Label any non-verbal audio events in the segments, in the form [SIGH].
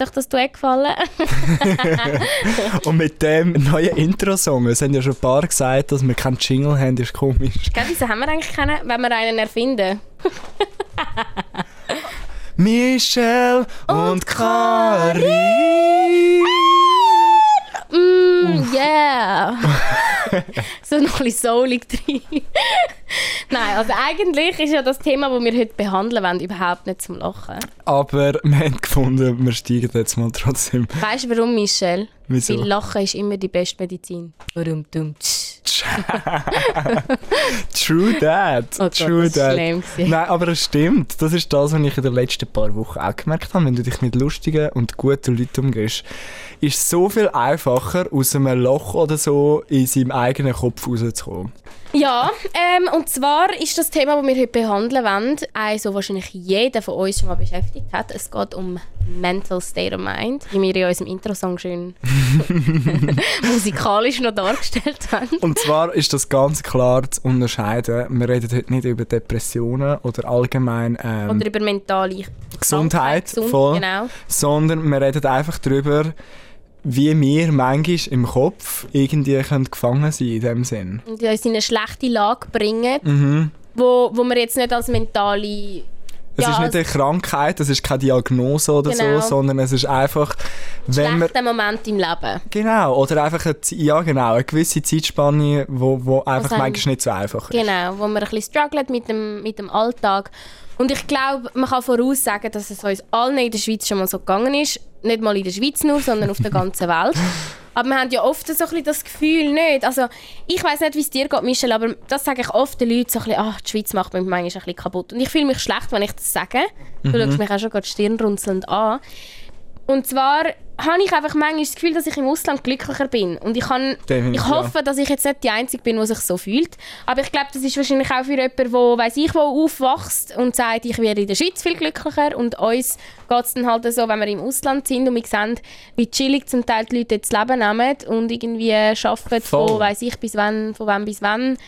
hat euch das Duett gefallen? [LAUGHS] Und mit dem neuen Intro-Song, es haben ja schon ein paar gesagt, dass wir keinen Jingle haben, ist komisch. Gell, wieso haben wir eigentlich keinen, wenn wir einen erfinden? [LAUGHS] Michelle und Kari. Mm, yeah! [LAUGHS] so noch ein bisschen soulig drin. [LAUGHS] Nein, also eigentlich ist ja das Thema, das wir heute behandeln wollen, überhaupt nicht zum Lachen. Aber wir haben gefunden, wir steigen jetzt mal trotzdem. Weißt du warum, Michelle? Wieso? Weil Lachen ist immer die beste Medizin. Warum dumm? [LAUGHS] True that. Oh Gott, True das that. schlimm. Nein, aber es stimmt. Das ist das, was ich in den letzten paar Wochen auch gemerkt habe. Wenn du dich mit lustigen und guten Leuten umgehst, ist es so viel einfacher, aus einem Loch oder so in seinem eigenen Kopf rauszukommen. Ja, ähm, und zwar ist das Thema, das wir heute behandeln wollen, das wahrscheinlich jeder von uns schon mal beschäftigt hat. Es geht um Mental State of Mind, wie wir in unserem Intro-Song schön [LAUGHS] musikalisch noch dargestellt haben. Und zwar ist das ganz klar zu unterscheiden. Wir reden heute nicht über Depressionen oder allgemein ähm, Oder über mentale Gesundheit, Gesund, voll. Genau. sondern wir reden einfach darüber, wie wir manchmal im Kopf irgendwie können gefangen sein in dem Sinn. Und uns in eine schlechte Lage bringen, Mhm. wo, wo wir jetzt nicht als mentale... Es Ja, ist nicht also- eine Krankheit, es ist keine Diagnose oder Genau. so, sondern es ist einfach, wenn man Moment im Leben. genau oder einfach eine, ja genau eine gewisse Zeitspanne, wo, wo einfach einem- manchmal nicht so einfach ist. Genau, wo man ein bisschen struggelt mit dem, mit dem Alltag. Und ich glaube, man kann voraussagen, dass es uns allen in der Schweiz schon mal so gegangen ist. Nicht mal in der Schweiz nur, sondern auf der [LAUGHS] ganzen Welt. Aber wir haben ja oft so ein bisschen das Gefühl nicht. Also, ich weiß nicht, wie es dir geht, Michelle, aber das sage ich oft den Leuten so ein bisschen, ach, die Schweiz macht mich manchmal ein bisschen kaputt. Und ich fühle mich schlecht, wenn ich das sage. Du schaust mich auch schon gerade stirnrunzelnd an. Und zwar habe ich einfach manchmal das Gefühl, dass ich im Ausland glücklicher bin. Und ich, kann, ich hoffe, dass ich jetzt nicht die Einzige bin, die sich so fühlt. Aber ich glaube, das ist wahrscheinlich auch für jemanden, der, weiss ich, wo aufwächst und sagt, ich wäre in der Schweiz viel glücklicher. Und uns geht es dann halt so, wenn wir im Ausland sind und wir sehen, wie chillig zum Teil die Leute das Leben nehmen und irgendwie arbeiten Voll. von, weiss ich, bis wann, von wann bis wann.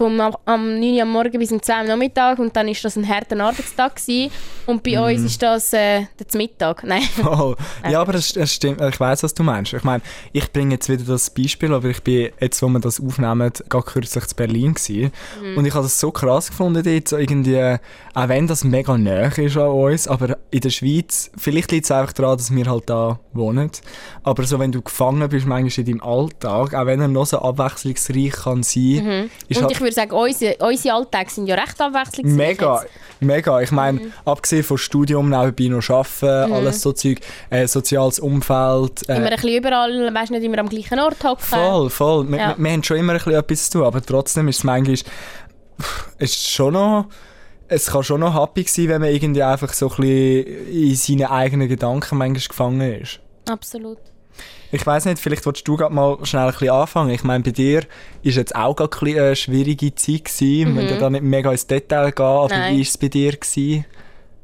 Vom am, am 9 Uhr am Morgen bis um 2 Uhr am Nachmittag und dann ist das ein harter Arbeitstag gewesen. und bei uns ist das äh, der Mittag. [LAUGHS] Nein. Voll. Ja, aber es, es stimmt, ich weiß, was du meinst. Ich meine, ich bringe jetzt wieder das Beispiel, aber ich bin jetzt, wo wir das aufnehmen, gerade kürzlich zu Berlin gewesen. Mhm. und ich habe das so krass gefunden dort, so irgendwie, auch wenn das mega nah ist an uns, aber in der Schweiz, vielleicht liegt es einfach daran, dass wir halt da wohnen, aber so, wenn du gefangen bist, manchmal in deinem Alltag, auch wenn er noch so abwechslungsreich kann sein, ist Und halt würde sagen, unsere, unsere Alltage sind ja recht abwechslungsreich. Mega, mega. Ich meine, abgesehen vom Studium, nebenbei noch arbeiten, alles so Zeug, äh, soziales Umfeld. Äh, Immer ein bisschen überall, weißt nicht immer am gleichen Ort hocken. voll, voll. Wir, Ja. wir, haben schon immer ein bisschen etwas zu tun, aber trotzdem ist es manchmal, ist schon noch, es kann schon noch happy sein, wenn man irgendwie einfach so ein bisschen in seinen eigenen Gedanken manchmal gefangen ist. Absolut. Ich weiß nicht, vielleicht willst du gerade mal schnell ein bisschen anfangen. Ich meine, bei dir ist jetzt auch gerade ein eine schwierige Zeit gewesen. Wir müssen da nicht mega ins Detail gehen, aber Mhm. Nein. wie war es bei dir? Gewesen?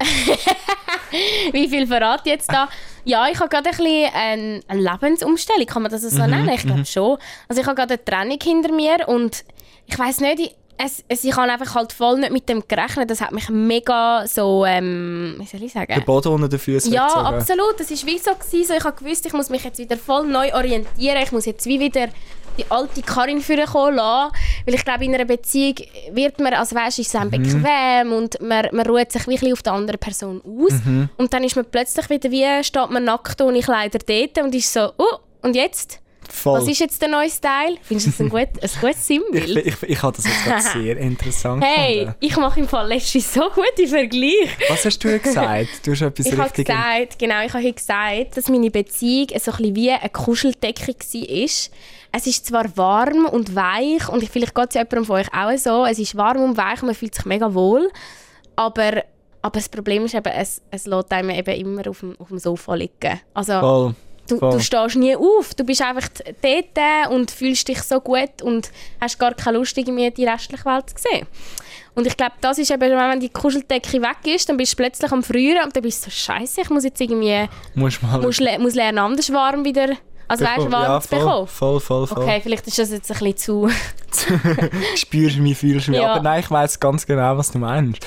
[LAUGHS] Wie viel verrate ich jetzt da? Ja, ich habe gerade ein bisschen eine, eine Lebensumstellung, kann man das so Mhm, nennen? Ich glaube schon. Also ich habe gerade eine Trennung hinter mir und ich weiß nicht, ich, es, es, ich habe einfach halt voll nicht mit dem gerechnet. Das hat mich mega so, ähm, wie soll ich sagen? Der Boden unter den Füßen Ja, weggezogen. absolut. Es war wie so, gewesen, so. Ich habe gewusst, ich muss mich jetzt wieder voll neu orientieren. Ich muss jetzt wie wieder die alte Karin vorkommen lassen. Weil ich glaube, in einer Beziehung wird man, also weißt, ist es einem bequem und man, man ruht sich wirklich auf die andere Person aus. Und dann ist man plötzlich wieder wie, steht man nackt ohne Kleider dort und ist so, oh, und jetzt? Voll. Was ist jetzt der neue Style? Findest du das ein, gut, ein gutes ich, Sinnbild? ich, ich habe das jetzt gerade sehr interessant Hey, gefunden. ich mache im Fall letztens so gute Vergleiche. Was hast du gesagt? Du hast etwas Ich habe richtig... gesagt, genau, ich habe gesagt, dass meine Beziehung so ein bisschen wie eine Kuscheldecke war. Es ist zwar warm und weich und vielleicht geht es jemandem von euch auch so, es ist warm und weich und man fühlt sich mega wohl, aber, aber das Problem ist eben, es, es lässt einem eben immer auf dem, auf dem Sofa liegen. Also Voll. Du, du stehst nie auf, du bist einfach dort und fühlst dich so gut und hast gar keine Lust, irgendwie die restliche Welt zu sehen. Und ich glaube, das ist eben, wenn die Kuscheldecke weg ist, dann bist du plötzlich am Frieren und dann bist du so, scheiße, ich muss jetzt irgendwie, muss, le muss lernen, anders warm wieder, also weißt, warm ja, zu bekommen. voll, voll, voll. Okay, vielleicht ist das jetzt ein bisschen zu... [LAUGHS] Spürst mich, fühlst mich. Ja. Aber nein, ich weiß ganz genau, was du meinst.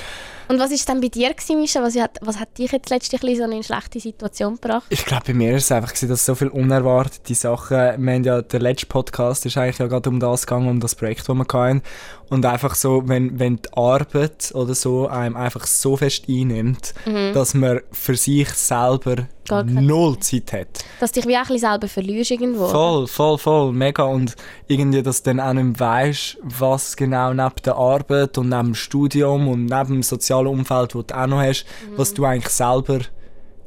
Und was war dann bei dir, gewesen, Mischa? Was hat, was hat dich jetzt letztlich so in eine schlechte Situation gebracht? Ich glaube, bei mir ist es einfach, gewesen, dass so viele unerwartete Sachen, wir haben ja, der letzte Podcast ist eigentlich ja gerade um das gegangen, um das Projekt, das wir hatten. Und einfach so, wenn, wenn die Arbeit oder so einem einfach so fest einnimmt, dass man für sich selber null Zeit hat. Dass dich wie auch ein bisschen selber verlierst irgendwo. Voll, voll, voll, mega. Und irgendwie, dass du dann auch nicht weisst, was genau neben der Arbeit und neben dem Studium und neben dem sozialen Umfeld, das du auch noch hast, was du eigentlich selber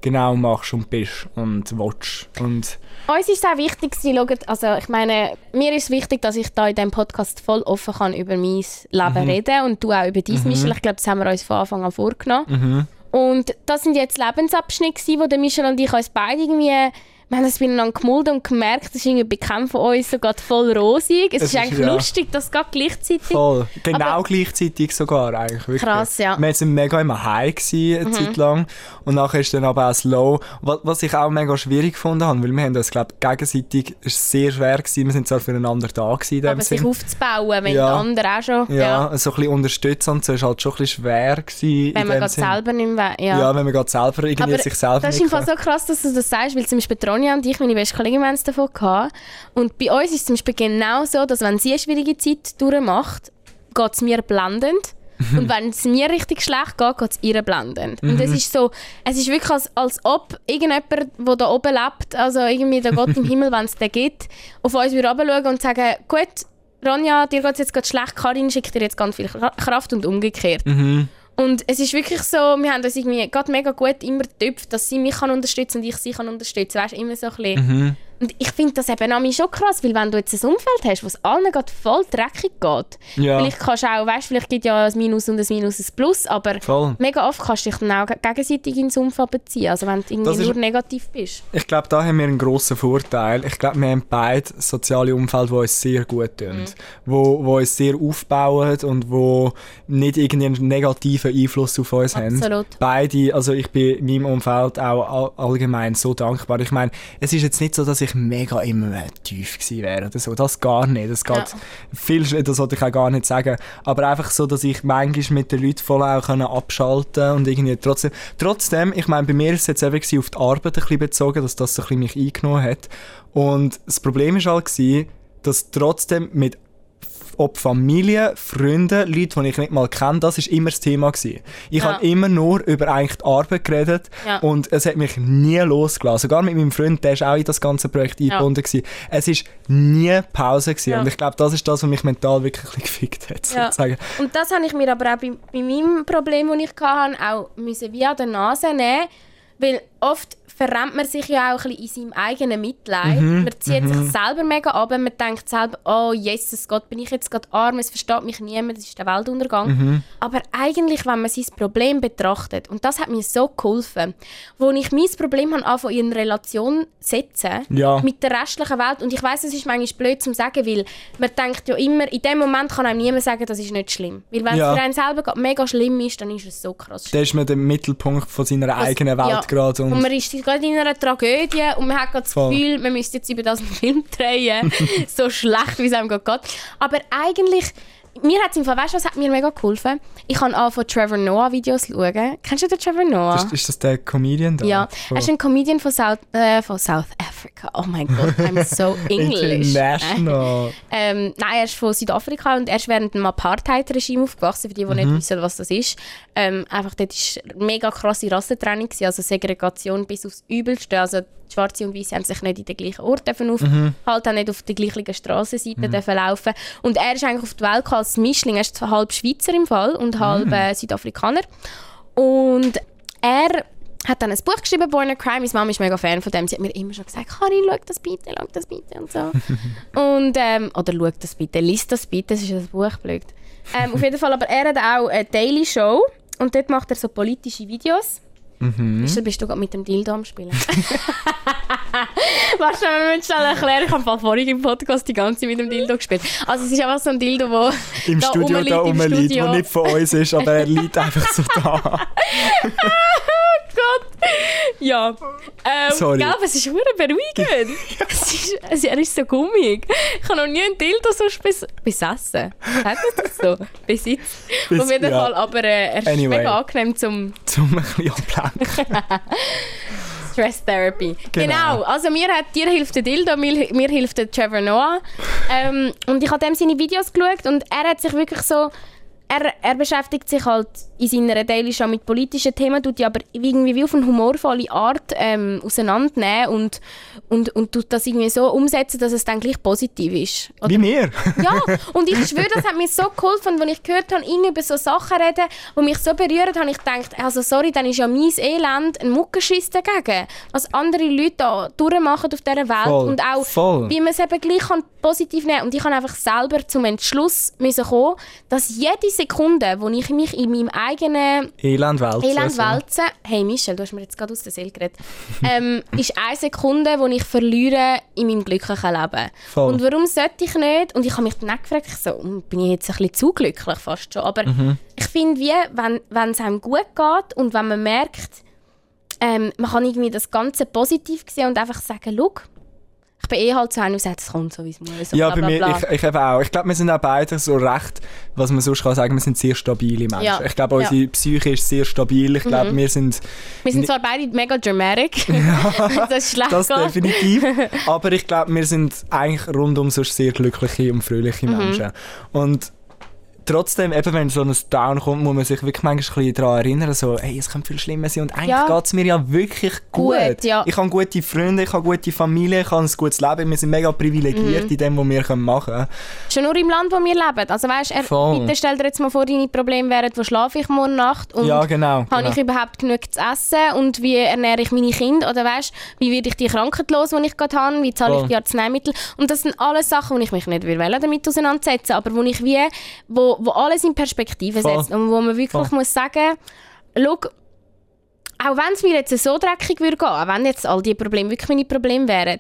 genau machst und bist und willst. Und Uns ist es auch wichtig, schaut, also ich meine, mir ist wichtig, dass ich da in diesem Podcast voll offen kann über mein Leben reden und du auch über dein, Michel. Ich glaube, das haben wir uns von Anfang an vorgenommen. Und das sind jetzt Lebensabschnitte, gewesen, wo der Michel und ich uns beide irgendwie wir haben das miteinander gemulden und gemerkt, das ist irgendwie von uns so gerade voll rosig. Es, Es ist ist, eigentlich ja. lustig, dass gerade gleichzeitig... voll. Genau Aber- gleichzeitig sogar eigentlich. Wirklich. Krass, ja. Mhm. Wir sind mega immer high gewesen, eine Zeit lang. Und nachher ist dann aber auch slow. Was, was ich auch mega schwierig gefunden habe, weil wir haben uns, glaube gegenseitig, es ist sehr schwer gewesen. Wir sind zwar füreinander da gewesen Aber sich Sinn. aufzubauen, wenn Ja. der andere auch schon... Ja, so ein bisschen unterstützen so ist halt schon ein bisschen schwer gewesen Wenn man gerade selber nicht mehr... Ja. Ja, wenn man gerade selber irgendwie Aber sich selber das ist nicht im Fall kann. so krass, dass du das sagst, weil zum Beispiel Tronja und ich, meine beste Kollegin, haben es davon gehabt. Und bei uns ist es zum Beispiel genau so, dass wenn sie eine schwierige Zeit durchmacht, geht es mir blendend. Mhm. Und wenn es mir richtig schlecht geht, geht es ihr blendend. Und es ist so, es ist wirklich, als, als ob irgendjemand, der da oben lebt, also irgendwie der Gott im [LAUGHS] Himmel, wenn es den gibt, auf uns würde runterschauen und sagen, gut, Ronja, dir geht es jetzt gerade schlecht, Karin schickt dir jetzt ganz viel Kra- Kraft und umgekehrt. Mhm. Und es ist wirklich so, wir haben uns irgendwie gerade mega gut immer getöpft, dass sie mich kann unterstützen und ich sie kann unterstützen. Weißt immer so ein bisschen. Mhm. Und ich finde das eben an schon krass, weil wenn du jetzt ein Umfeld hast, wo es allen gerade voll dreckig geht, Ja. vielleicht kannst du auch, weißt, vielleicht gibt ja ein Minus und ein Minus ein Plus, aber Voll. mega oft kannst du dich dann auch ge- gegenseitig ins Umfeld beziehen, also wenn du irgendwie ist- nur negativ bist. Ich glaube, da haben wir einen grossen Vorteil. Ich glaube, wir haben beide soziale Umfeld, die uns sehr gut tun, Mhm. wo, wo uns sehr aufbauen und wo nicht irgendeinen negativen Einfluss auf uns haben. Absolut. Beide, also ich bin in meinem Umfeld auch all- allgemein so dankbar. Ich meine, es ist jetzt nicht so, dass ich mega immer tief gewesen wäre oder so. Das gar nicht. Das geht Ja. viel, das sollte ich auch gar nicht sagen. Aber einfach so, dass ich manchmal mit den Leuten voll auch können abschalten und irgendwie trotzdem, trotzdem, ich meine, bei mir ist es jetzt eben auf die Arbeit ein bisschen bezogen, dass das so ein bisschen mich eingenommen hat. Und das Problem ist halt gewesen, dass trotzdem mit ob Familie, Freunde, Leute, die ich nicht mal kenne, das ist immer das Thema gewesen. Ich Ja. habe immer nur über eigentlich die Arbeit geredet Ja. und es hat mich nie losgelassen. Sogar mit meinem Freund, der ist auch in das ganze Projekt eingebunden gewesen. Es ist nie Pause gewesen und ich glaube, das ist das, was mich mental wirklich gefickt hat, sozusagen. Und das habe ich mir aber auch bei, bei meinem Problem, das ich hatte, auch müssen an der Nase nehmen, weil oft verrennt man sich ja auch ein bisschen in seinem eigenen Mitleid. Mhm, Man zieht sich selber mega ab, man denkt selber, oh Jesus Gott, bin ich jetzt gerade arm, es versteht mich niemand, das ist der Weltuntergang. Mhm. Aber eigentlich, wenn man sein Problem betrachtet, und das hat mir so geholfen, wo ich mein Problem habe, anfangen in Relation setzen Ja. mit der restlichen Welt. Und ich weiß, es ist manchmal blöd zu sagen, weil man denkt ja immer, in dem Moment kann einem niemand sagen, das ist nicht schlimm. Weil wenn Ja. es für einen selber gerade mega schlimm ist, dann ist es so krass schlimm. Da ist man der Mittelpunkt von seiner eigenen Welt ja. gerade. Und Und man ist gerade in einer Tragödie und man hat gerade das Voll. Gefühl, man müsste jetzt über das einen Film drehen. [LAUGHS] so schlecht, wie es einem gerade geht. Aber eigentlich, mir hat es im Fall, weißt du, was hat mir mega geholfen? Ich habe angefangen, Trevor Noah Videos schauen. Kennst du den Trevor Noah? ist, ist das der Comedian da? ja, Von er ist ein Comedian von South, äh, von South Africa. Oh mein Gott, I'm so [LAUGHS] English. International. [LAUGHS] Ähm, nein, er ist von Südafrika und er ist während dem Apartheid-Regime aufgewachsen, für die, die Mhm. nicht wissen, was das ist. Ähm, einfach dort war mega krasse Rassentrennung, also Segregation bis aufs Übelste. Also Schwarze und Weiße haben sich nicht in den gleichen Ort dürfen aufhalten, haben nicht auf der gleichen Strassenseite dürfen laufen. Und er ist eigentlich auf die Welt gekommen als Mischling. Er ist halb Schweizer im Fall und halb äh, Südafrikaner. Und er hat dann ein Buch geschrieben, Born a Crime. Meine Mama ist mega Fan von dem. Sie hat mir immer schon gesagt, Karin, schau das bitte, schau das bitte und so. [LAUGHS] und, ähm, oder schau das bitte, lies das bitte, es ist ein Buch, blöd. Ähm, auf jeden Fall, aber er hat auch eine Daily Show und dort macht er so politische Videos. Mhm. Bist, du, bist du gerade mit dem Dildo am Spielen? [LAUGHS] [LAUGHS] Warte, wir müssen schnell erklären. Ich habe vorhin im Podcast die ganze Zeit mit dem Dildo gespielt. Also es ist einfach so ein Dildo, wo [LAUGHS] Im da Studio rumliegt da rumliegt, der nicht von uns ist, aber er liegt einfach so da. Ja. Ähm, Sorry. Gell, es ist hure beruhigend. [LAUGHS] es ist, es, er ist so gummig. Ich habe noch nie einen Dildo so bes besessen. Hat man das so? Besitzt. Bis- Auf jeden ja. Fall, aber äh, er ist Anyway. mega angenehm zum Zum ein bisschen ablenken. [LAUGHS] Stress Therapy. Genau. Genau. Also mir, hat, dir hilft der Dildo, mir, mir hilft der Trevor Noah. Ähm, und ich habe dem seine Videos geschaut und er hat sich wirklich so... Er, er beschäftigt sich halt in seiner Daily Show mit politischen Themen, tut die aber irgendwie wie auf eine humorvolle Art ähm, auseinandernehmen und, und, und tut das irgendwie so umsetzen, dass es dann gleich positiv ist. Oder Wie mir. ja, [LAUGHS] und ich schwöre, das hat mir so geholfen, als ich gehört habe, ihn über so Sachen reden, die mich so berühren, habe ich gedacht, also sorry, dann ist ja mein Elend ein Muckenschiss dagegen, was andere Leute da durchmachen auf dieser Welt Voll, und auch, voll. wie man es eben gleich kann positiv nehmen kann. Und ich habe einfach selber zum Entschluss müssen kommen, dass jede Sekunde, wo ich mich in meinem eigenen Elend wälzen. Elend wälze, hey Michelle, du hast mir jetzt gerade aus der Seele geredet, ähm, [LAUGHS] ist eine Sekunde, die ich verliere in meinem glücklichen Leben. Voll. Und warum sollte ich nicht? Und ich habe mich dann auch gefragt, ich so, hm, bin ich jetzt ein bisschen zu glücklich fast schon. Aber Mhm. ich finde, wie, wenn, wenn es einem gut geht und wenn man merkt, ähm, man kann irgendwie das Ganze positiv sehen und einfach sagen, schau, ich bin eh halt so einer, der sagt, es kommt so, wie es muss. So Ja, bla, bei bla, mir, bla. ich, ich eben auch. Ich glaube, wir sind auch beide so recht, was man sonst kann sagen, wir sind sehr stabile Menschen. Ja. Ich glaube, unsere Psyche ist sehr stabil. Ich glaube, wir sind Wir sind zwar beide mega dramatic, [LAUGHS] wenn [LAUGHS] das schlecht das geht. definitiv. [LAUGHS] Aber ich glaube, wir sind eigentlich rundum sonst sehr glückliche und fröhliche Mhm. Menschen. Und trotzdem, eben wenn so ein Down kommt, muss man sich wirklich manchmal ein daran erinnern, so, hey, es könnte viel schlimmer sein. Und eigentlich Ja. geht es mir ja wirklich gut. Gut, ja. Ich habe gute Freunde, ich habe gute Familie, ich habe ein gutes Leben. Wir sind mega privilegiert Mhm. in dem, was wir machen können. Schon nur im Land, wo wir leben. Also weißt, er, Voll. bitte stell dir jetzt mal vor, deine Probleme wären, wo schlafe ich morgen Nacht und Ja, genau. habe genau. ich überhaupt genug zu essen und wie ernähre ich meine Kinder oder weißt, wie werde ich die Krankheit los, die ich gerade habe, wie zahle ich die Arzneimittel und das sind alles Sachen, wo ich mich nicht will damit auseinandersetzen, aber wo ich wie, wo, wo alles in Perspektive Voll. setzt und wo man wirklich Voll. muss sagen, schau, auch wenn es mir jetzt so dreckig würde gehen, auch wenn jetzt all die Probleme wirklich meine Probleme wären,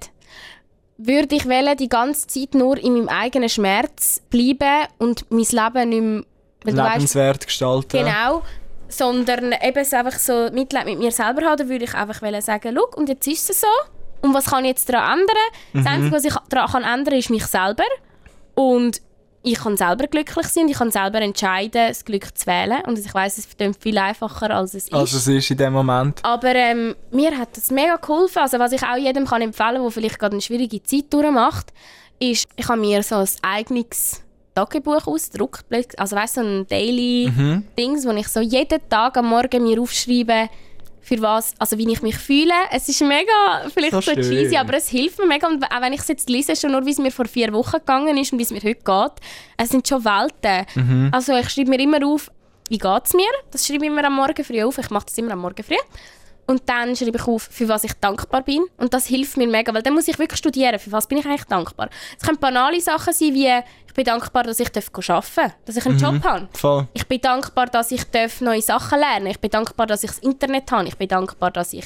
würde ich wollen, die ganze Zeit nur in meinem eigenen Schmerz bleiben und mein Leben nicht mehr, du weißt, lebenswert gestalten. Genau. Sondern eben es einfach so Mitleid mit mir selber haben, würde ich einfach sagen, schau, und jetzt ist es so. Und was kann ich jetzt daran ändern? Das Einzige, was ich daran kann ändern ist mich selber. Und ich kann selber glücklich sein und ich kann selber entscheiden, das Glück zu wählen. Und ich weiß, es klingt viel einfacher, als es ist. Also es ist in dem Moment. Aber ähm, mir hat das mega geholfen. Also was ich auch jedem kann empfehlen kann, der vielleicht gerade eine schwierige Zeit durchmacht, ist, ich habe mir so ein eigenes Tagebuch ausgedruckt. Also weißt du, so ein Daily Mhm. Dings, wo ich so jeden Tag am Morgen mir aufschreibe, für was, also wie ich mich fühle. Es ist mega, vielleicht So so, cheesy, aber es hilft mir mega. Und auch wenn ich es jetzt lese, schon nur, wie es mir vor vier Wochen gegangen ist und wie es mir heute geht, es sind schon Welten. Mhm. Also ich schreibe mir immer auf, wie geht es mir? Das schreibe ich immer am Morgen früh auf. Ich mache das immer am Morgen früh. Und dann schreibe ich auf, für was ich dankbar bin. Und das hilft mir mega, weil dann muss ich wirklich studieren, für was bin ich eigentlich dankbar. Es können banale Sachen sein, wie ich bin dankbar, dass ich arbeiten darf, dass ich einen Job habe. Voll. Ich bin dankbar, dass ich darf neue Sachen lernen Ich bin dankbar, dass ich das Internet habe. Ich bin dankbar, dass ich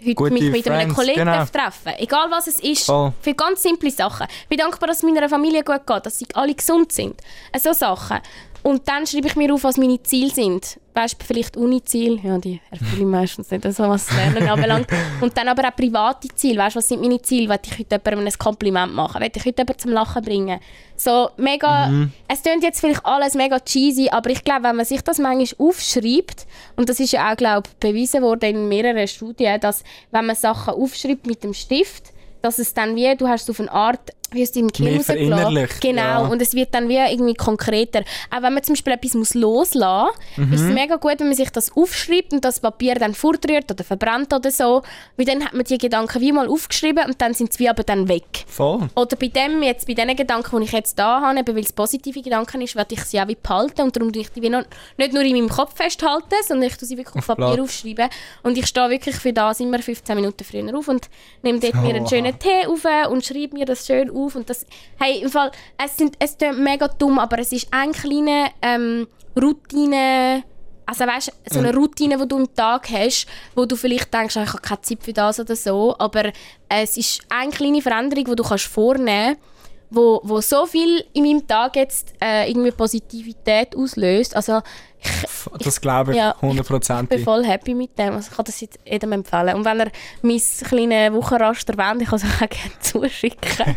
heute Gute mich mit einem Friends, Kollegen genau. darf treffen Egal was es ist. Voll. Für ganz simple Sachen. Ich bin dankbar, dass es meiner Familie gut geht, dass sie alle gesund sind. So Sachen. Und dann schreibe ich mir auf, was meine Ziele sind. Weißt du, vielleicht Uni-Ziele, ja, die erfülle ich meistens nicht, so was Lernen anbelangt. [LAUGHS] Und dann aber auch private Ziele. Weißt du, was sind meine Ziele? Will ich heute jemandem ein Kompliment machen? Will ich heute jemanden zum Lachen bringen? So mega, es klingt jetzt vielleicht alles mega cheesy, aber ich glaube, wenn man sich das manchmal aufschreibt, und das ist ja auch, glaube ich, bewiesen worden in mehreren Studien, dass wenn man Sachen aufschreibt mit dem Stift, dass es dann wie, du hast auf eine Art, wie es im Gehirn Mehr verinnerlicht, Genau, ja. und es wird dann wie irgendwie konkreter. Auch wenn man zum Beispiel etwas muss loslassen muss, ist es mega gut, wenn man sich das aufschreibt und das Papier dann fortrührt oder verbrennt oder so, weil dann hat man die Gedanken wie mal aufgeschrieben und dann sind sie wie aber dann weg. Voll. Oder bei dem jetzt, bei den Gedanken, die ich jetzt da habe, eben weil es positive Gedanken ist, werde ich sie auch wie behalten und darum ich die wie noch, nicht nur in meinem Kopf festhalten, sondern ich tue sie wirklich auf, Papier Blatt. aufschreiben. Und ich stehe wirklich für das immer 15 Minuten früher auf und nehme dort mir einen schönen Tee auf und schreibe mir das schön auf. Und das, hey, im Fall, es, sind, es klingt mega dumm, aber es ist eine kleine ähm, Routine, also weißt, so eine Routine, die du am Tag hast, wo du vielleicht denkst, ah, ich habe keine Zeit für das oder so, aber es ist eine kleine Veränderung, die du kannst vornehmen kannst, wo, wo so viel in meinem Tag jetzt äh, irgendwie Positivität auslöst. Also ich, [LAUGHS] das glaube ich Ja. Ich bin voll happy mit dem. Also ich kann das jetzt jedem empfehlen. Und wenn er mein kleines Wochenraster wollt, ich kann es auch [LAUGHS] gerne zuschicken. [LAUGHS]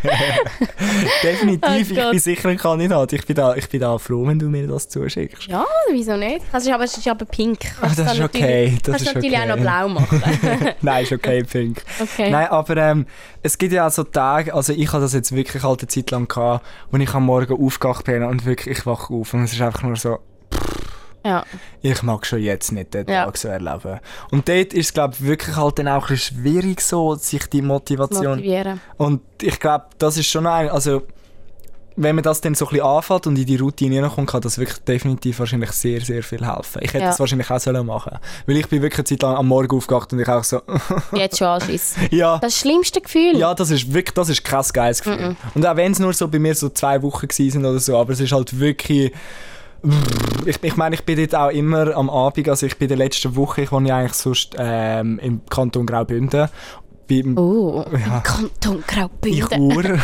Definitiv, Oh ich bin sicher ein Kandidat. Ich bin, da, ich bin da froh, wenn du mir das zuschickst. ja, wieso nicht? Also, aber es ist aber pink. Ah, das ist okay, das kannst ist natürlich okay. auch noch blau machen. Nein, ist okay, Pink. okay. Nein, aber ähm, es gibt ja auch so Tage, also ich habe das jetzt wirklich halt eine Zeit lang gehabt, wo ich am Morgen aufgewacht bin und wirklich, ich wache auf und es ist einfach nur so, Ja. ich mag schon jetzt nicht den Ja. Tag so erleben. Und dort ist es, glaube ich, wirklich halt dann auch ein bisschen schwierig so, sich die Motivation... Motivieren. Und ich glaube, das ist schon ein, also wenn man das dann so ein bisschen anfängt und in die Routine reinkommt, kann das wirklich definitiv wahrscheinlich sehr, sehr viel helfen. Ich hätte Ja. das wahrscheinlich auch sollen machen Weil ich bin wirklich eine Zeit lang am Morgen aufgewacht und ich auch so, [LAUGHS] Jetzt schon anschissen. ja, Das schlimmste Gefühl. ja, das ist wirklich, das ist kein geiles Gefühl. Und auch wenn es nur so bei mir so zwei Wochen gewesen sind oder so, aber es ist halt wirklich... Ich, ich meine, ich bin dort auch immer am Abend, also ich bin in der letzten Woche, ich wohne ja eigentlich sonst ähm, im Kanton Graubünden. Beim, Oh, Ja. im Kanton ich Graubünden. [LAUGHS] Uhr.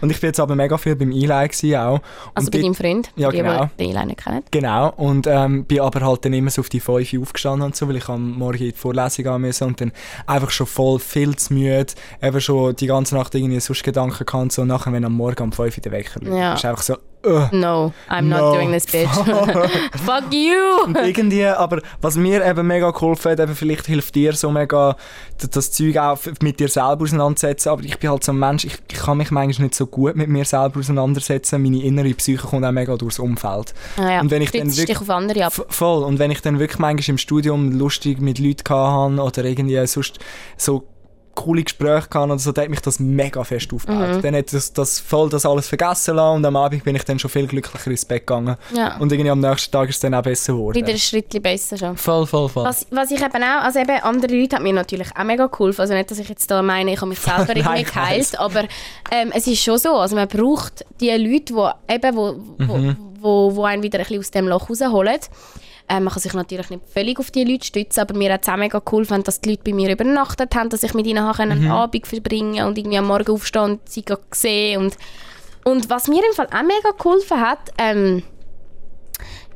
und ich bin jetzt aber mega viel beim Eli gewesen auch. Also und bei deinem Freund, Ja, die, genau. die den nicht kennen. Genau, und ähm, bin aber halt dann immer so auf die 5 Uhr aufgestanden und so, weil ich am Morgen in die Vorlesung gehen musste und dann einfach schon voll viel zu müde, eben schon die ganze Nacht irgendwie sonst Gedanken und so, und nachher, wenn am Morgen um 5 Uhr der Wecker Ja. ist einfach so, uh. No, I'm not No. doing this, bitch. [LAUGHS] [LAUGHS] Fuck you! Und irgendwie, aber was mir eben mega geholfen hat, eben vielleicht hilft dir so mega das Zeug auch mit dir selber auseinandersetzen, aber ich bin halt so ein Mensch, ich, ich kann mich manchmal nicht so gut mit mir selber auseinandersetzen, meine innere Psyche kommt auch mega durchs Umfeld. Ah, ja. Und wenn ich dann wirklich- dich auf andere ab. Voll. Und wenn ich dann wirklich manchmal im Studium lustig mit Leuten hatte oder irgendwie sonst so coole Gespräche hatte oder so, dann hat mich das mega fest Mhm. aufgebaut. Dann hat das, das voll das alles vergessen lassen und am Abend bin ich dann schon viel glücklicher ins Bett gegangen. Ja. Und irgendwie am nächsten Tag ist es dann auch besser geworden. Wieder ein Schritt besser schon. Voll, voll, voll. Was, was ich eben auch, also eben andere Leute haben mir natürlich auch mega geholfen. Also nicht, dass ich jetzt da meine, ich habe mich selber [LAUGHS] Nein, irgendwie ich geheilt, aber ähm, es ist schon so, also man braucht die Leute, die eben, wo, wo, Mhm. wo, wo einen wieder ein bisschen aus dem Loch rausholen. Ähm, man kann sich natürlich nicht völlig auf die Leute stützen, aber mir hat es auch mega geholfen, dass die Leute bei mir übernachtet haben, dass ich mit ihnen Mhm. einen Abend verbringen und irgendwie am Morgen aufstehen und sie sehen und und was mir im Fall auch mega geholfen hat, ähm,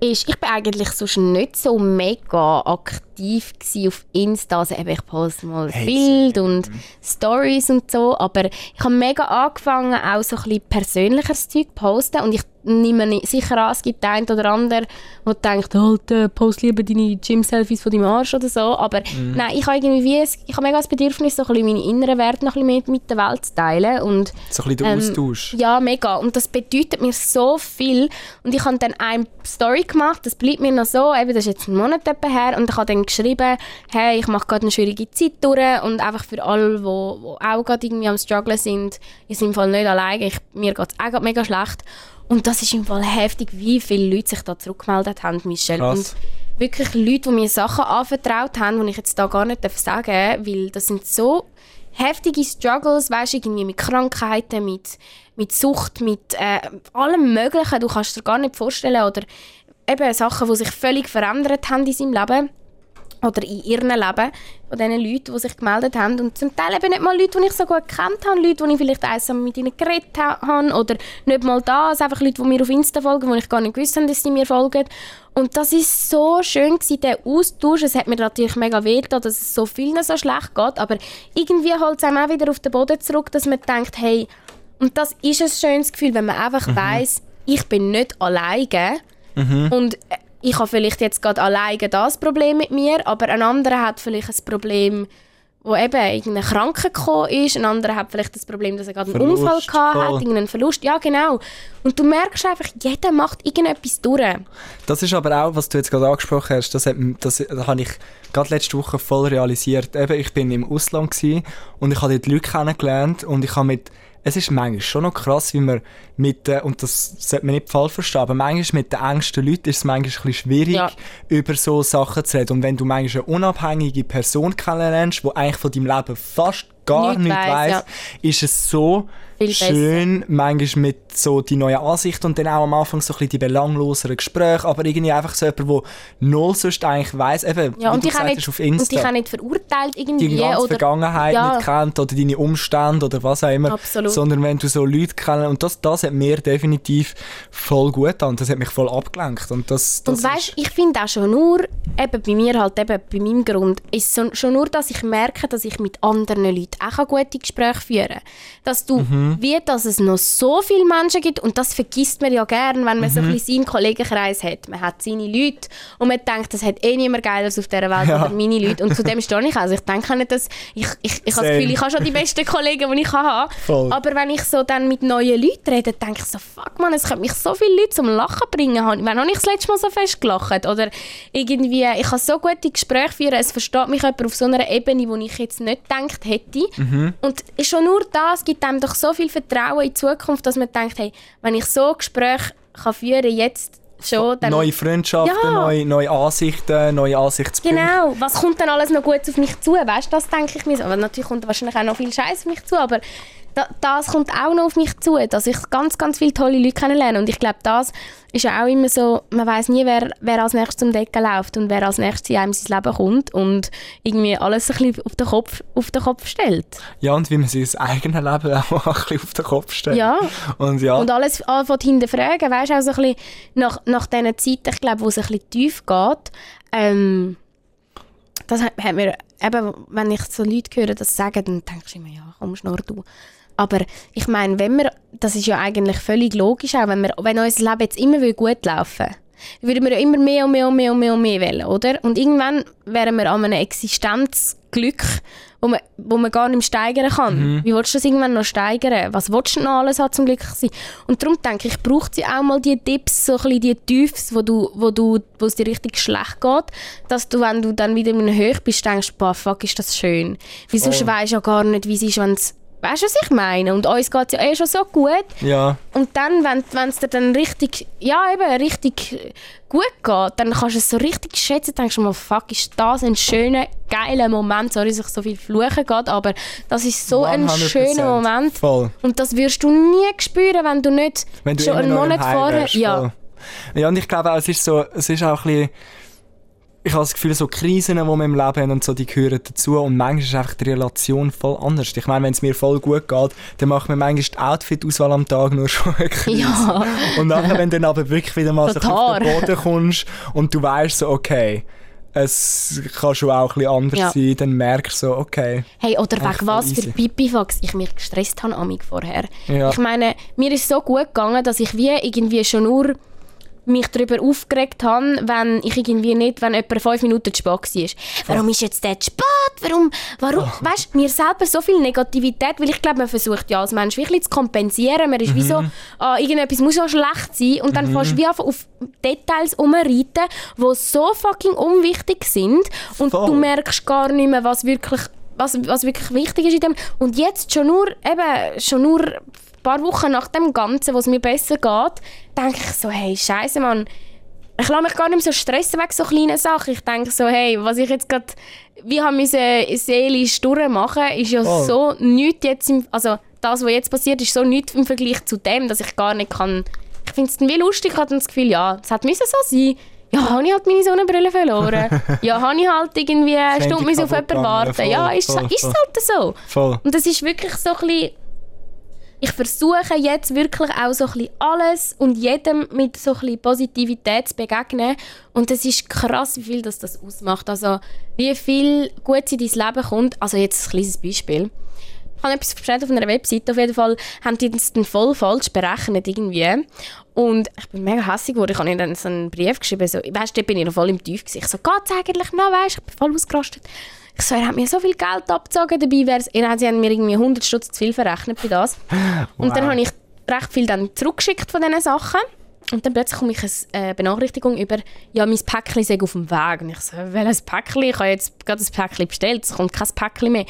ist, ich bin eigentlich sonst nicht so mega aktiv gsi auf Insta. Also eben, ich poste mal Hey, Bild und Stories und so, aber ich habe mega angefangen, auch so ein bisschen persönlicheres Zeug zu posten und ich nehme sicher an, es gibt einen oder anderen, der denkt, halt, äh, post lieber deine Gym-Selfies von deinem Arsch oder so, aber nein, ich habe irgendwie wie, ein- ich habe mega das Bedürfnis, so ein bisschen meine inneren Werte noch ein bisschen mit, mit der Welt zu teilen und so ein bisschen der ähm, Austausch. ja, mega. Und das bedeutet mir so viel. Und ich habe dann eine Story gemacht, das bleibt mir noch so, eben, das ist jetzt ein Monat her, und ich habe dann geschrieben, hey, ich mache gerade eine schwierige Zeit durch und einfach für alle, die wo, wo auch gerade irgendwie am strugglen sind, seid im Fall nicht alleine, ich, mir geht es auch gerade mega schlecht. Und das ist im Fall heftig, wie viele Leute sich da zurückgemeldet haben, Michelle. Krass. Und wirklich Leute, die mir Sachen anvertraut haben, die ich jetzt da gar nicht sagen darf, weil das sind so heftige Struggles, weißt du, irgendwie mit Krankheiten, mit, mit Sucht, mit äh, allem Möglichen. Du kannst dir gar nicht vorstellen. Oder eben Sachen, die sich völlig verändert haben in seinem Leben. Oder in ihrem Leben. Von diesen Leuten, die sich gemeldet haben. Und zum Teil eben nicht mal Leute, die ich so gut kennt habe. Leute, die ich vielleicht einsam mit ihnen geredet ha- habe. Oder nicht mal das. Einfach Leute, die mir auf Insta folgen, wo ich gar nicht gewusst habe, dass sie mir folgen. Und das ist so schön gewesen, der Austausch. Es hat mir natürlich mega weh getan, dass es so vielen so schlecht geht. Aber irgendwie holt es einem auch wieder auf den Boden zurück, dass man denkt, hey, und das ist ein schönes Gefühl, wenn man einfach weiss, ich bin nicht alleine. Und äh, ich habe vielleicht jetzt gerade alleine das Problem mit mir, aber ein anderer hat vielleicht ein Problem, wo eben irgendeine Krankheit gekommen ist, ein anderer hat vielleicht das Problem, dass er gerade einen Verlust, Unfall gehabt hat, irgendeinen Verlust. Ja, genau. Und du merkst einfach, jeder macht irgendetwas durch. Das ist aber auch, was du jetzt gerade angesprochen hast, das, hat, das, das habe ich gerade letzte Woche voll realisiert. Eben, ich bin im Ausland gewesen und ich habe dort Leute kennengelernt und ich habe mit es ist manchmal schon noch krass, wie man mit, äh, und das sollte man nicht falsch verstehen, aber manchmal mit den engsten Leuten ist es manchmal ein bisschen schwierig, Ja. über so Sachen zu reden. Und wenn du manchmal eine unabhängige Person kennenlernst, die eigentlich von deinem Leben fast gar Nichts nichts weiss, weiss, ja. ist es so Viel schön, manchmal mit so die neuen Ansichten und dann auch am Anfang so ein bisschen die belangloseren Gespräche, aber irgendwie einfach so jemand, der null sonst eigentlich weiss, eben, Ja, wie und du gesagt nicht, auf und Insta, dich auch nicht verurteilt irgendwie. die ganze oder, Vergangenheit ja. nicht kennt oder deine Umstände oder was auch immer, Absolut. sondern wenn du so Leute kennst, und das, das hat mir definitiv voll gut getan, das hat mich voll abgelenkt und das, das Und weißt, ich finde auch schon nur, eben bei mir halt, eben bei meinem Grund, ist so, schon nur, dass ich merke, dass ich mit anderen Leuten auch gute Gespräche führen kann. Dass du, Mhm. Wie, dass es noch so viele Menschen gibt, und das vergisst man ja gern, wenn man so Mhm. ein bisschen seinen Kollegenkreis hat. Man hat seine Leute und man denkt, das hat eh niemand Geiles auf dieser Welt, Ja. oder meine Leute. Und zu dem stehe ich auch. Also ich denke nicht, dass, ich, ich, ich habe das. Gefühl, ich habe schon die besten Kollegen, die ich habe. Voll. Aber wenn ich so dann mit neuen Leuten rede, denke ich so, fuck man, es könnte mich so viele Leute zum Lachen bringen. Wann habe ich das letzte Mal so fest gelacht? Oder irgendwie, ich kann so gute Gespräche führen, es versteht mich jemand auf so einer Ebene, wo ich jetzt nicht gedacht hätte. Mhm. Und schon nur das gibt einem doch so viel Vertrauen in die Zukunft, dass man denkt, hey, wenn ich so Gespräche kann führen jetzt schon, dann... neue Freundschaften, Ja. neue, neue Ansichten, neue Ansichtspunkte. Genau, was kommt dann alles noch gut auf mich zu? Weißt du, das denke ich mir so. Aber natürlich kommt wahrscheinlich auch noch viel Scheiß auf mich zu, aber das kommt auch noch auf mich zu, dass ich ganz, ganz viele tolle Leute kennenlerne. Und ich glaube, das ist ja auch immer so, man weiß nie, wer, wer als nächstes zum Decken läuft und wer als nächstes in einem sein Leben kommt und irgendwie alles ein bisschen auf den Kopf, auf den Kopf stellt. Ja, und wie man sich das eigene Leben [LAUGHS] auch ein bisschen auf den Kopf stellt. Ja. Und ja, Und alles anfängt hinterfragen, weißt du, auch so ein bisschen nach, nach diesen Zeiten, ich glaube, wo es ein bisschen tief geht, ähm, das hat, hat mir, eben, wenn ich so Leute höre, das sagen, dann denke ich immer, ja, komm, schnurr du. Aber ich meine, wenn wir, das ist ja eigentlich völlig logisch auch, wenn, wir, wenn unser Leben jetzt immer will gut laufen würde, würden wir ja immer mehr und mehr und mehr und mehr und mehr wollen, oder? Und irgendwann wären wir an einem Existenzglück, wo man, wo man gar nicht mehr steigern kann. Wie willst du das irgendwann noch steigern? Was willst du noch alles haben, zum Glück sein? Und darum denke ich, braucht sie auch mal die Tipps, so ein bisschen die Tiefs, wo, du, wo, du, wo es dir richtig schlecht geht, dass du, wenn du dann wieder in einem Höch bist, denkst, boah, fuck, ist das schön. Weil sonst Voll. weisst du ja gar nicht, wie es ist, wenn es Weißt du, was ich meine? Und uns geht es ja eh schon so gut. ja, Und dann, wenn es dir dann richtig, ja eben, richtig gut geht, dann kannst du es so richtig schätzen, denkst du mal, fuck, ist das ein schöner, geiler Moment, sorry, dass ich so viel fluchen geht, aber das ist so ein 100%. schöner Moment. Voll. Und das wirst du nie spüren, wenn du nicht Wenn du schon einen Monat vorher... Ja. Ja, und ich glaube auch, es ist so, es ist auch ein bisschen, ich habe das Gefühl, so Krisen, die wir im Leben haben und so, die gehören dazu und manchmal ist einfach die Relation voll anders. Ich meine, wenn es mir voll gut geht, dann macht mir manchmal die Outfit-Auswahl am Tag nur schon eine Krise. Ja. Und nachher, wenn du dann aber wirklich wieder mal so auf den. Boden kommst und du weißt so, okay, es kann schon auch ein bisschen anders Ja. sein, dann merkst du so, okay, Hey, oder wegen was voll für easy. Pipifax ich mich gestresst habe amig vorher. Ja. Ich meine, mir ist so gut gegangen, dass ich wie irgendwie schon nur mich darüber aufgeregt habe, wenn ich irgendwie nicht, wenn jemand fünf Minuten zu spät war. Warum ist jetzt der zu spät? Warum, warum? Oh. Weißt du, mir selber so viel Negativität, weil ich glaube, man versucht ja als Mensch wirklich zu kompensieren. Man ist wie Mhm. so, ah, irgendetwas muss ja schlecht sein und dann fährst du wie einfach auf Details umreiten, die so fucking unwichtig sind und Voll. du merkst gar nicht mehr, was wirklich was, was wirklich wichtig ist in dem. Und jetzt schon nur, eben, schon nur ein paar Wochen nach dem Ganzen, wo es mir besser geht, denke ich so, hey, scheiße, Mann, ich lasse mich gar nicht mehr so stressen wegen so kleinen Sachen. Ich denke so, hey, was ich jetzt gerade, wie haben müssen seelisch durchmachen, ist ja Voll. so nichts jetzt, im, also das, was jetzt passiert, ist so nichts im Vergleich zu dem, dass ich gar nicht kann, ich finde es dann wie lustig, ich habe das Gefühl, ja, es hat müssen so sein. Ja, habe ich halt meine Sonnenbrille verloren. [LAUGHS] ja, habe ich halt irgendwie eine Stunde auf jemanden warten. gegangen. ja, Voll, ist, voll, ist voll. halt so. voll. Und das ist wirklich so ein bisschen, ich versuche jetzt wirklich auch so ein bisschen alles und jedem mit so ein bisschen Positivität zu begegnen. Und es ist krass, wie viel das, das ausmacht. Also wie viel Gutes in dein Leben kommt. Also jetzt ein kleines Beispiel. Ich habe etwas bestellt auf einer Webseite. Auf jeden Fall haben die das dann voll falsch berechnet irgendwie. Und ich bin mega hässlich geworden. Ich habe ihnen dann so einen Brief geschrieben. So, weißt du, bin ich noch voll im Tief. gewesen. Ich so, geht's eigentlich noch? Weißt, ich bin voll ausgerastet. Ich so, er hat mir so viel Geld abgezogen. Dabei wär's, sie haben mir irgendwie 100 Stutz zu viel verrechnet bei das. [LAUGHS] Und dann Wow. habe ich recht viel dann zurückgeschickt von diesen Sachen. Und dann plötzlich komme ich eine äh, Benachrichtigung über, ja, mein Päckchen sei auf dem Weg. Und ich so, welches Päckchen? Ich habe jetzt gerade ein Päckchen bestellt, es kommt kein Päckchen mehr.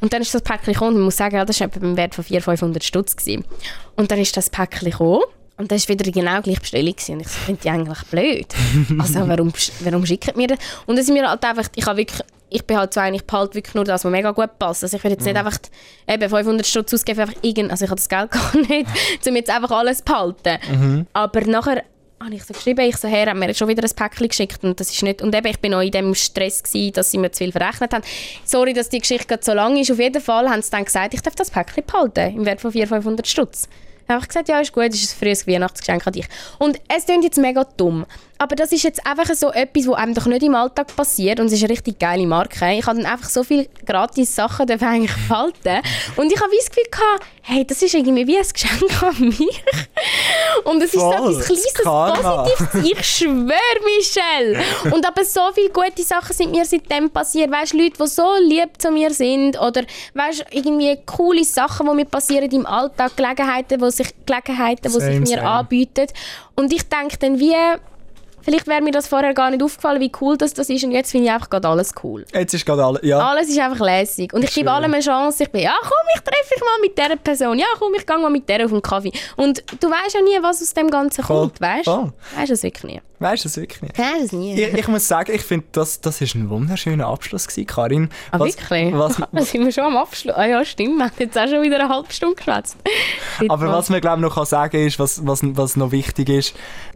Und dann ist das Päckchen gekommen und ich muss sagen, das war etwa beim Wert von 400, 500 Stutz. Und dann ist das Päckchen gekommen und das war wieder genau die gleiche Bestellung. Gewesen. Und ich so, finde die eigentlich blöd. [LAUGHS] Also warum, warum schickt mir das? Und dann sind mir halt einfach, ich habe wirklich ich bin halt so eigentlich, ich behalte wirklich nur das, was mega gut passt. Also ich will jetzt nicht einfach eben 500 Stutz ausgeben, einfach irgend, also ich habe das Geld [LAUGHS] gar nicht, um jetzt einfach alles zu behalten. Aber nachher habe ich so geschrieben, ich so, her, haben mir schon wieder ein Päckchen geschickt und das ist nicht, und eben, ich bin auch in dem Stress gewesen, dass sie mir zu viel verrechnet haben. Sorry, dass die Geschichte gerade so lang ist, auf jeden Fall haben sie dann gesagt, ich darf das Päckchen behalten, im Wert von 400, 500 Stutz. Dann habe ich gesagt, ja, ist gut, ist ein frühes Weihnachtsgeschenk an dich. Und es klingt jetzt mega dumm, aber das ist jetzt einfach so etwas, was einem doch nicht im Alltag passiert und es ist eine richtig geile Marke. Ich habe dann einfach so viele gratis Sachen dafür eigentlich behalten und ich habe das Gefühl gehabt, hey, das ist irgendwie wie ein Geschenk an mich. Und es ist so etwas Kleines. Positives. Ich schwöre, Michelle. [LAUGHS] Und aber so viele gute Sachen sind mir seitdem passiert. Weißt du, Leute, die so lieb zu mir sind oder weißt irgendwie coole Sachen, die mir passieren im Alltag, Gelegenheiten, wo sich, Gelegenheiten, die sich mir anbieten. Und ich denke dann wie, vielleicht wäre mir das vorher gar nicht aufgefallen, wie cool das, das ist und jetzt finde ich einfach gerade alles cool. Jetzt ist gerade alle. Ja. Alles ist einfach lässig. Und ich gebe allem eine Chance. Ich bin, ja komm, ich treffe mich mal mit dieser Person. Ja komm, ich gehe mal mit der auf einen Kaffee. Und du weißt ja nie, was aus dem Ganzen Voll, kommt, weißt du? Weißt du es wirklich nie? Weißt du das wirklich nicht? Weißt du es nie? Ich, ich muss sagen, ich finde, das, das ist ein wunderschöner Abschluss gewesen, Karin. Ah, wirklich? Was, [LAUGHS] Da sind wir schon am Abschluss. Ah ja, stimmt. Wir haben jetzt auch schon wieder eine halbe Stunde geschwätzt. aber was man glaube noch kann sagen ist, was, was, was noch wichtig ist,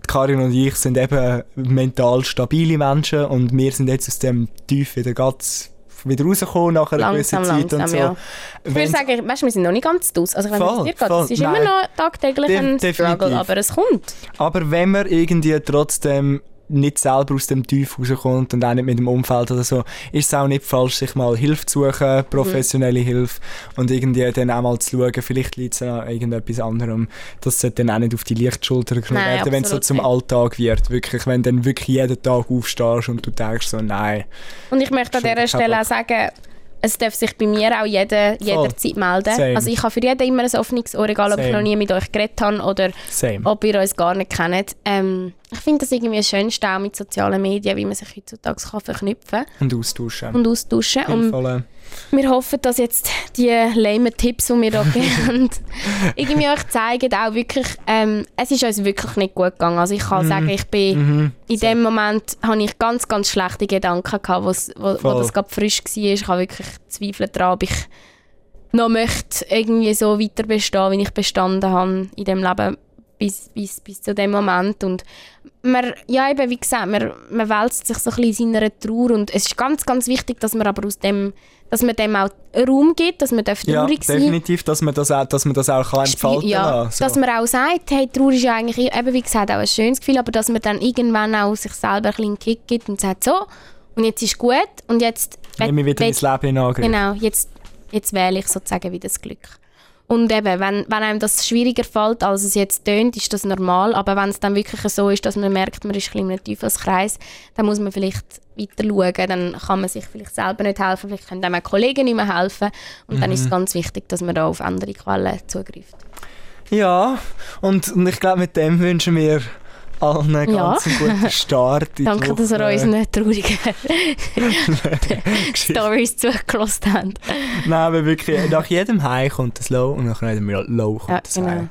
Karin und ich sind eben mental stabile Menschen und wir sind jetzt aus dem Tief wieder ganz wieder rausgekommen nach einer Langsam, gewissen Zeit und so. langsam, ja. Ich würde sagen, weißt, wir sind noch nicht ganz draus. Also, wenn Voll, es dir geht, es ist Nein. immer noch tagtäglich De- ein Struggle, aber es kommt. Aber wenn man irgendwie trotzdem nicht selber aus dem Tief rauskommt und auch nicht mit dem Umfeld oder so, ist es auch nicht falsch, sich mal Hilfe zu suchen, professionelle Hilfe und irgendwie dann auch mal zu schauen, vielleicht liegt es an irgendetwas anderem. Das sollte dann auch nicht auf die Lichtschulter genommen werden, wenn es so zum nicht. Alltag wird. Wirklich, wenn dann wirklich jeden Tag aufstehst und du denkst so, nein. Und ich möchte an dieser Stelle auch sagen, es darf sich bei mir auch jeder, jederzeit melden. Same. Also ich habe für jeden immer ein offenes Ohr, egal ob ich Same. noch nie mit euch geredet habe oder Same. ob ihr uns gar nicht kennt. Ähm, ich finde das irgendwie das Schönste auch mit sozialen Medien, wie man sich heutzutage kann verknüpfen Und austauschen. und austauschen. Und wir hoffen, dass jetzt die lamen Tipps, die wir hier [LAUGHS] geben, irgendwie euch zeigen, auch wirklich, ähm, es ist uns wirklich nicht gut gegangen. Also ich kann sagen, ich bin Mhm. in dem Moment hatte ich ganz, ganz schlechte Gedanken, gehabt, wo's- wo, wo das gerade frisch war. Ich habe wirklich Zweifel daran, ob ich noch möchte irgendwie so weiter bestehen, wie ich bestanden habe in dem Leben bis, bis, bis zu dem Moment. Und man, ja eben, wie gesagt, man, man wälzt sich so ein bisschen in seiner Trauer und es ist ganz, ganz wichtig, dass man aber aus dem, dass man dem auch Raum gibt, dass man darf Ja, traurig sein definitiv, dass man das auch, dass man das auch kann entfalten ja, kann. So. dass man auch sagt, hey, Trauer ist ja eigentlich, eben wie gesagt, auch ein schönes Gefühl, aber dass man dann irgendwann auch sich selber ein bisschen einen Kick gibt und sagt, so, und jetzt ist gut und jetzt... Nehme ich wieder mein Leben in Angriff. Genau, jetzt, jetzt wähle ich sozusagen wieder das Glück. Und eben, wenn, wenn einem das schwieriger fällt, als es jetzt tönt, ist das normal. Aber wenn es dann wirklich so ist, dass man merkt, man ist ein in einem Teufelskreis, dann muss man vielleicht weiter schauen. Dann kann man sich vielleicht selber nicht helfen, vielleicht können einem Kollegen nicht mehr helfen. Und dann ist Mhm. es ganz wichtig, dass man da auf andere Quellen zugreift. Ja, und, und ich glaube, mit dem wünschen wir allen einen Ja. ganz guten Start. in Danke, dass ihr unsere traurigen Geschichte. [LAUGHS] Stories zugelassen habt. Nein, aber wirklich, nach jedem High kommt das Low und nach jedem Low kommt Ja, das genau. High.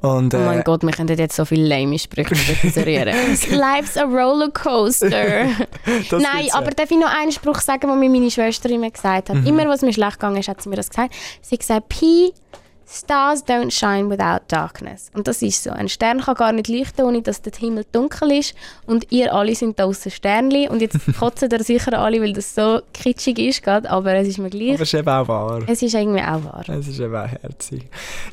Und, Oh äh, mein Gott, wir könnten jetzt so viele lame Sprüche zensurieren. [LAUGHS] Life's a rollercoaster. [LAUGHS] Nein, aber darf ich noch einen Spruch sagen, den mir meine Schwester immer gesagt hat? Mhm. Immer, was mir schlecht gegangen ist, hat sie mir das gesagt. Sie hat gesagt, P, Stars don't shine without darkness. Und das ist so. Ein Stern kann gar nicht leuchten, ohne dass der Himmel dunkel ist. Und ihr alle sind da aussen Sternli. Und jetzt [LAUGHS] kotzen da sicher alle, weil das so kitschig ist, gerade, aber es ist mir gleich. Aber es ist eben auch wahr. Es ist irgendwie auch wahr. Es ist eben auch herzig.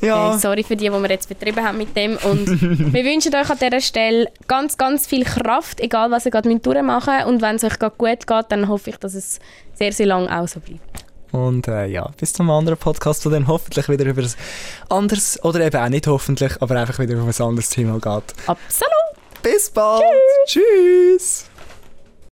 Ja, Okay, sorry für die, die wir jetzt betrieben haben mit dem. Und [LAUGHS] wir wünschen euch an dieser Stelle ganz, ganz viel Kraft, egal was ihr gerade durchmachen müsst. Und wenn es euch gerade gut geht, dann hoffe ich, dass es sehr, sehr lange auch so bleibt. Und äh, ja, bis zum anderen Podcast, wo dann hoffentlich wieder über ein anderes, oder eben auch nicht hoffentlich, aber einfach wieder über ein anderes Thema geht. Absolut! Bis bald! Tschüss.